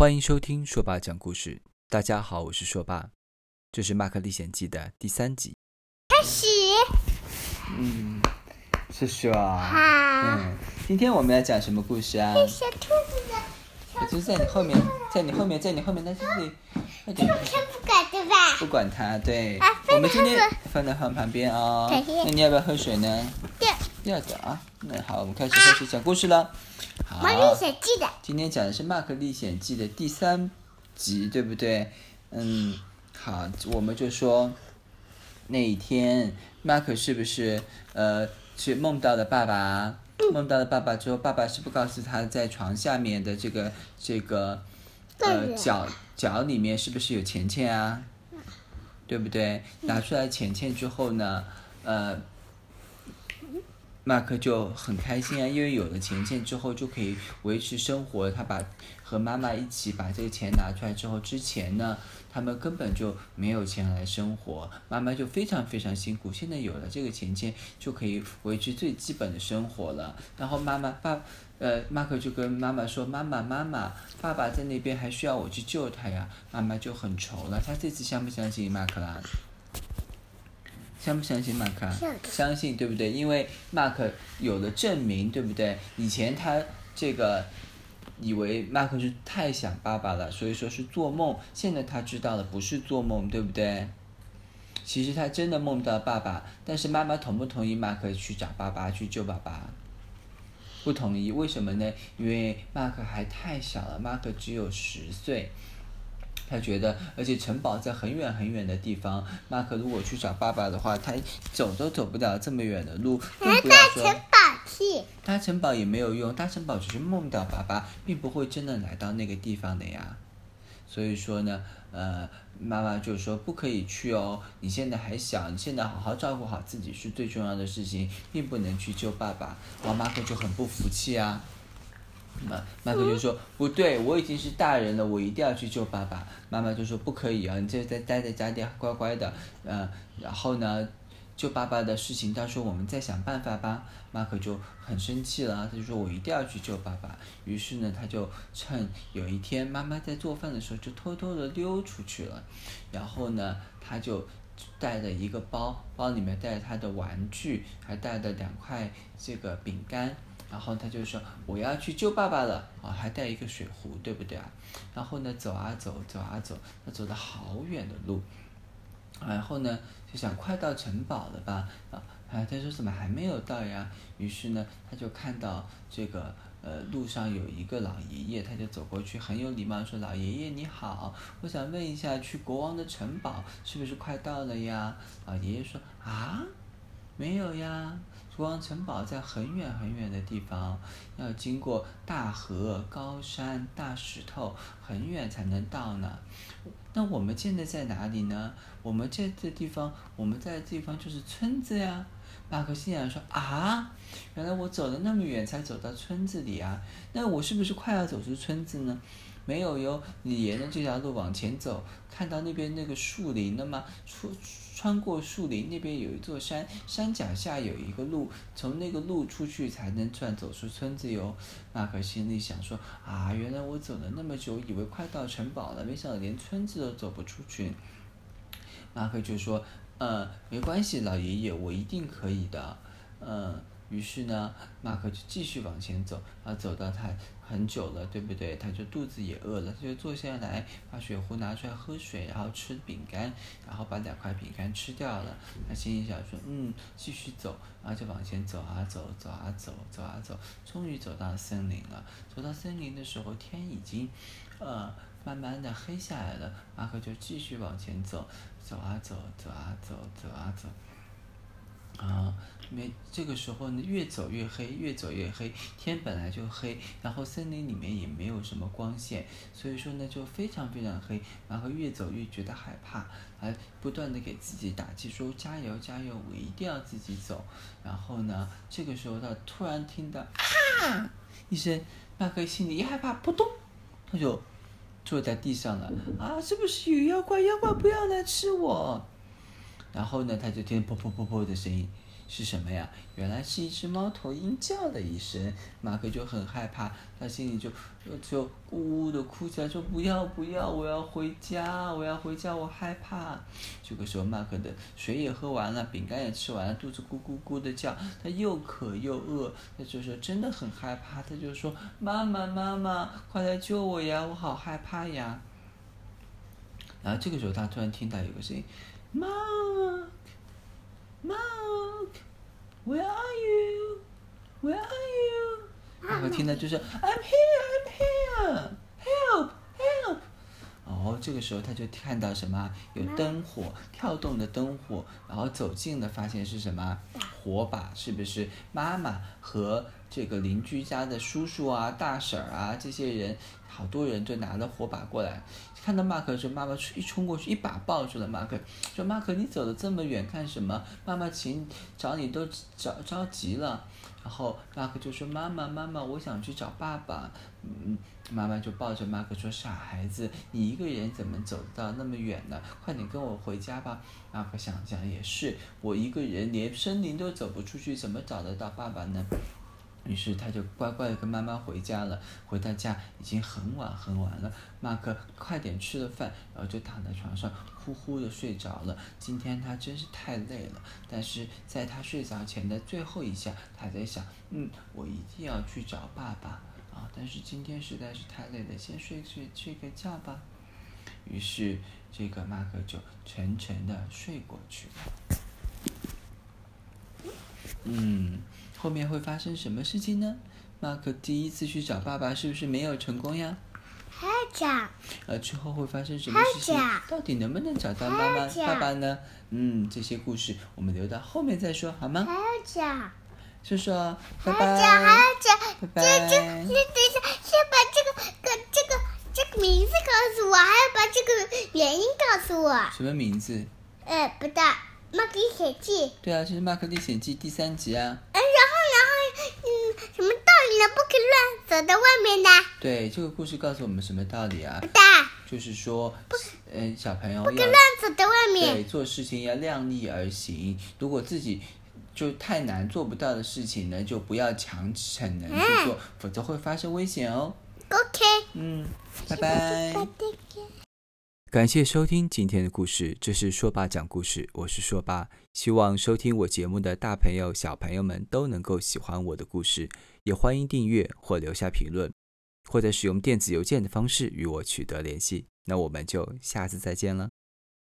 欢迎收听硕爸讲故事。大家好，我是硕爸，这是《马克历险记》的第三集。开始。嗯，是说啊。好。嗯，今天我们要讲什么故事啊？小兔子的。我就是在你后面，在你后面，在你后面，在这里。这个先不管对吧？不管它，对。啊，我们今天放在旁旁边哦。那你要不要喝水呢？要。要的啊。那好，我们开始开始讲故事了。好。历险记的。今天讲的是《马克历险记》的第三集，对不对？嗯，好，我们就说那一天，马克是不是呃，是梦到了爸爸？梦到了爸爸之后，爸爸是不告诉他在床下面的这个这个呃脚脚里面是不是有钱钱啊？对不对？拿出来钱钱之后呢，呃，马克就很开心啊，因为有了钱钱之后就可以维持生活。他把和妈妈一起把这个钱拿出来之后，之前呢，他们根本就没有钱来生活，妈妈就非常非常辛苦。现在有了这个钱钱，就可以维持最基本的生活了。然后妈妈爸，呃，马克就跟妈妈说：“妈妈妈妈，爸爸在那边还需要我去救他呀。”妈妈就很愁了。他这次相不相信马克啦？相不相信马克？相信，对不对？因为马克有了证明，对不对？以前他这个。以为马克是太想爸爸了，所以说是做梦。现在他知道了，不是做梦，对不对？其实他真的梦到爸爸，但是妈妈同不同意马克去找爸爸去救爸爸？不同意，为什么呢？因为马克还太小了，马克只有十岁。他觉得，而且城堡在很远很远的地方，马克如果去找爸爸的话，他走都走不了这么远的路，更不要说搭城堡去。搭城堡也没有用，搭城堡只是梦到爸爸，并不会真的来到那个地方的呀。所以说呢，呃，妈妈就说不可以去哦，你现在还小，你现在好好照顾好自己是最重要的事情，并不能去救爸爸。然后马克就很不服气啊。马马克就说：“不对，我已经是大人了，我一定要去救爸爸。”妈妈就说：“不可以啊，你就在待在家里乖乖的，嗯、呃，然后呢，救爸爸的事情到时候我们再想办法吧。”马可就很生气了，他就说：“我一定要去救爸爸。”于是呢，他就趁有一天妈妈在做饭的时候，就偷偷的溜出去了，然后呢，他就带着一个包，包里面带着他的玩具，还带着两块这个饼干。然后他就说：“我要去救爸爸了啊，还带一个水壶，对不对啊？”然后呢，走啊走，走啊走，他走了好远的路。然后呢，就想快到城堡了吧？啊，他说怎么还没有到呀？于是呢，他就看到这个呃路上有一个老爷爷，他就走过去，很有礼貌说：“老爷爷你好，我想问一下，去国王的城堡是不是快到了呀？”老爷爷说：“啊。”没有呀，国王城堡在很远很远的地方，要经过大河、高山、大石头，很远才能到呢。那我们现在在哪里呢？我们在这地方，我们在的地方就是村子呀。马克心想说啊，原来我走了那么远才走到村子里啊，那我是不是快要走出村子呢？没有哟，你沿着这条路往前走，看到那边那个树林了吗？出。穿过树林，那边有一座山，山脚下有一个路，从那个路出去才能算走出村子哟。马克心里想说：啊，原来我走了那么久，以为快到城堡了，没想到连村子都走不出去。马克就说：嗯，没关系，老爷爷，我一定可以的。嗯。于是呢，马克就继续往前走，啊，走到他很久了，对不对？他就肚子也饿了，他就坐下来，把水壶拿出来喝水，然后吃饼干，然后把两块饼干吃掉了。他心里想说，嗯，继续走，然后就往前走啊走，走啊走，走啊走，终于走到森林了。走到森林的时候，天已经，呃，慢慢的黑下来了。马克就继续往前走，走啊走，走啊走，走啊走。啊，没这个时候呢，越走越黑，越走越黑。天本来就黑，然后森林里面也没有什么光线，所以说呢，就非常非常黑。然后越走越觉得害怕，还不断的给自己打气，说加油加油，我一定要自己走。然后呢，这个时候他突然听到啊一声，麦克心里一害怕，扑通，他就坐在地上了。啊，是不是有妖怪？妖怪不要来吃我！然后呢，他就听“噗噗噗噗”的声音，是什么呀？原来是一只猫头鹰叫了一声，马克就很害怕，他心里就就呜呜的哭起来，说不要不要，我要回家，我要回家，我害怕。这个时候，马克的水也喝完了，饼干也吃完了，肚子咕咕咕的叫，他又渴又饿，他就说真的很害怕，他就说妈妈妈妈，快来救我呀，我好害怕呀。然后这个时候，他突然听到有个声音妈，Mark，Mark，Where are you？Where are you？然后听到就是 I'm here，I'm here，Help，Help。哦，这个时候他就看到什么？有灯火，跳动的灯火，然后走近了，发现是什么？火把，是不是？妈妈和这个邻居家的叔叔啊、大婶啊这些人。好多人都拿了火把过来，看到马可的时，妈妈一冲过去，一把抱住了马克，说：“马克，你走的这么远干什么？妈妈请找你都着着急了。”然后马克就说：“妈妈，妈妈，我想去找爸爸。”嗯，妈妈就抱着马克说：“傻孩子，你一个人怎么走到那么远呢？快点跟我回家吧。”马克想想也是，我一个人连森林都走不出去，怎么找得到爸爸呢？于是他就乖乖的跟妈妈回家了。回到家已经很晚很晚了，马克快点吃了饭，然后就躺在床上呼呼的睡着了。今天他真是太累了，但是在他睡着前的最后一下，他在想，嗯，我一定要去找爸爸啊！但是今天实在是太累了，先睡睡睡个觉吧。于是这个马克就沉沉的睡过去了。嗯。后面会发生什么事情呢？马克第一次去找爸爸，是不是没有成功呀？还要讲。呃，之后会发生什么事情？到底能不能找到妈妈、爸爸呢？嗯，这些故事我们留到后面再说，好吗？还要讲。说说，拜拜。还要讲，还要讲。拜拜。就就你等一下，先把这个、个、这个、这个名字告诉我，还要把这个原因告诉我。什么名字？呃，不大，《马克历险记》。对啊，这是《马克历险记》第三集啊。不可以乱走在外面的。对，这个故事告诉我们什么道理啊？就是说，嗯，小朋友不可乱走在外面。对，做事情要量力而行。如果自己就太难做不到的事情呢，就不要强逞能去做，嗯、否则会发生危险哦。OK。嗯，拜拜。感谢收听今天的故事，这是说爸讲故事，我是说爸。希望收听我节目的大朋友、小朋友们都能够喜欢我的故事，也欢迎订阅或留下评论，或者使用电子邮件的方式与我取得联系。那我们就下次再见了。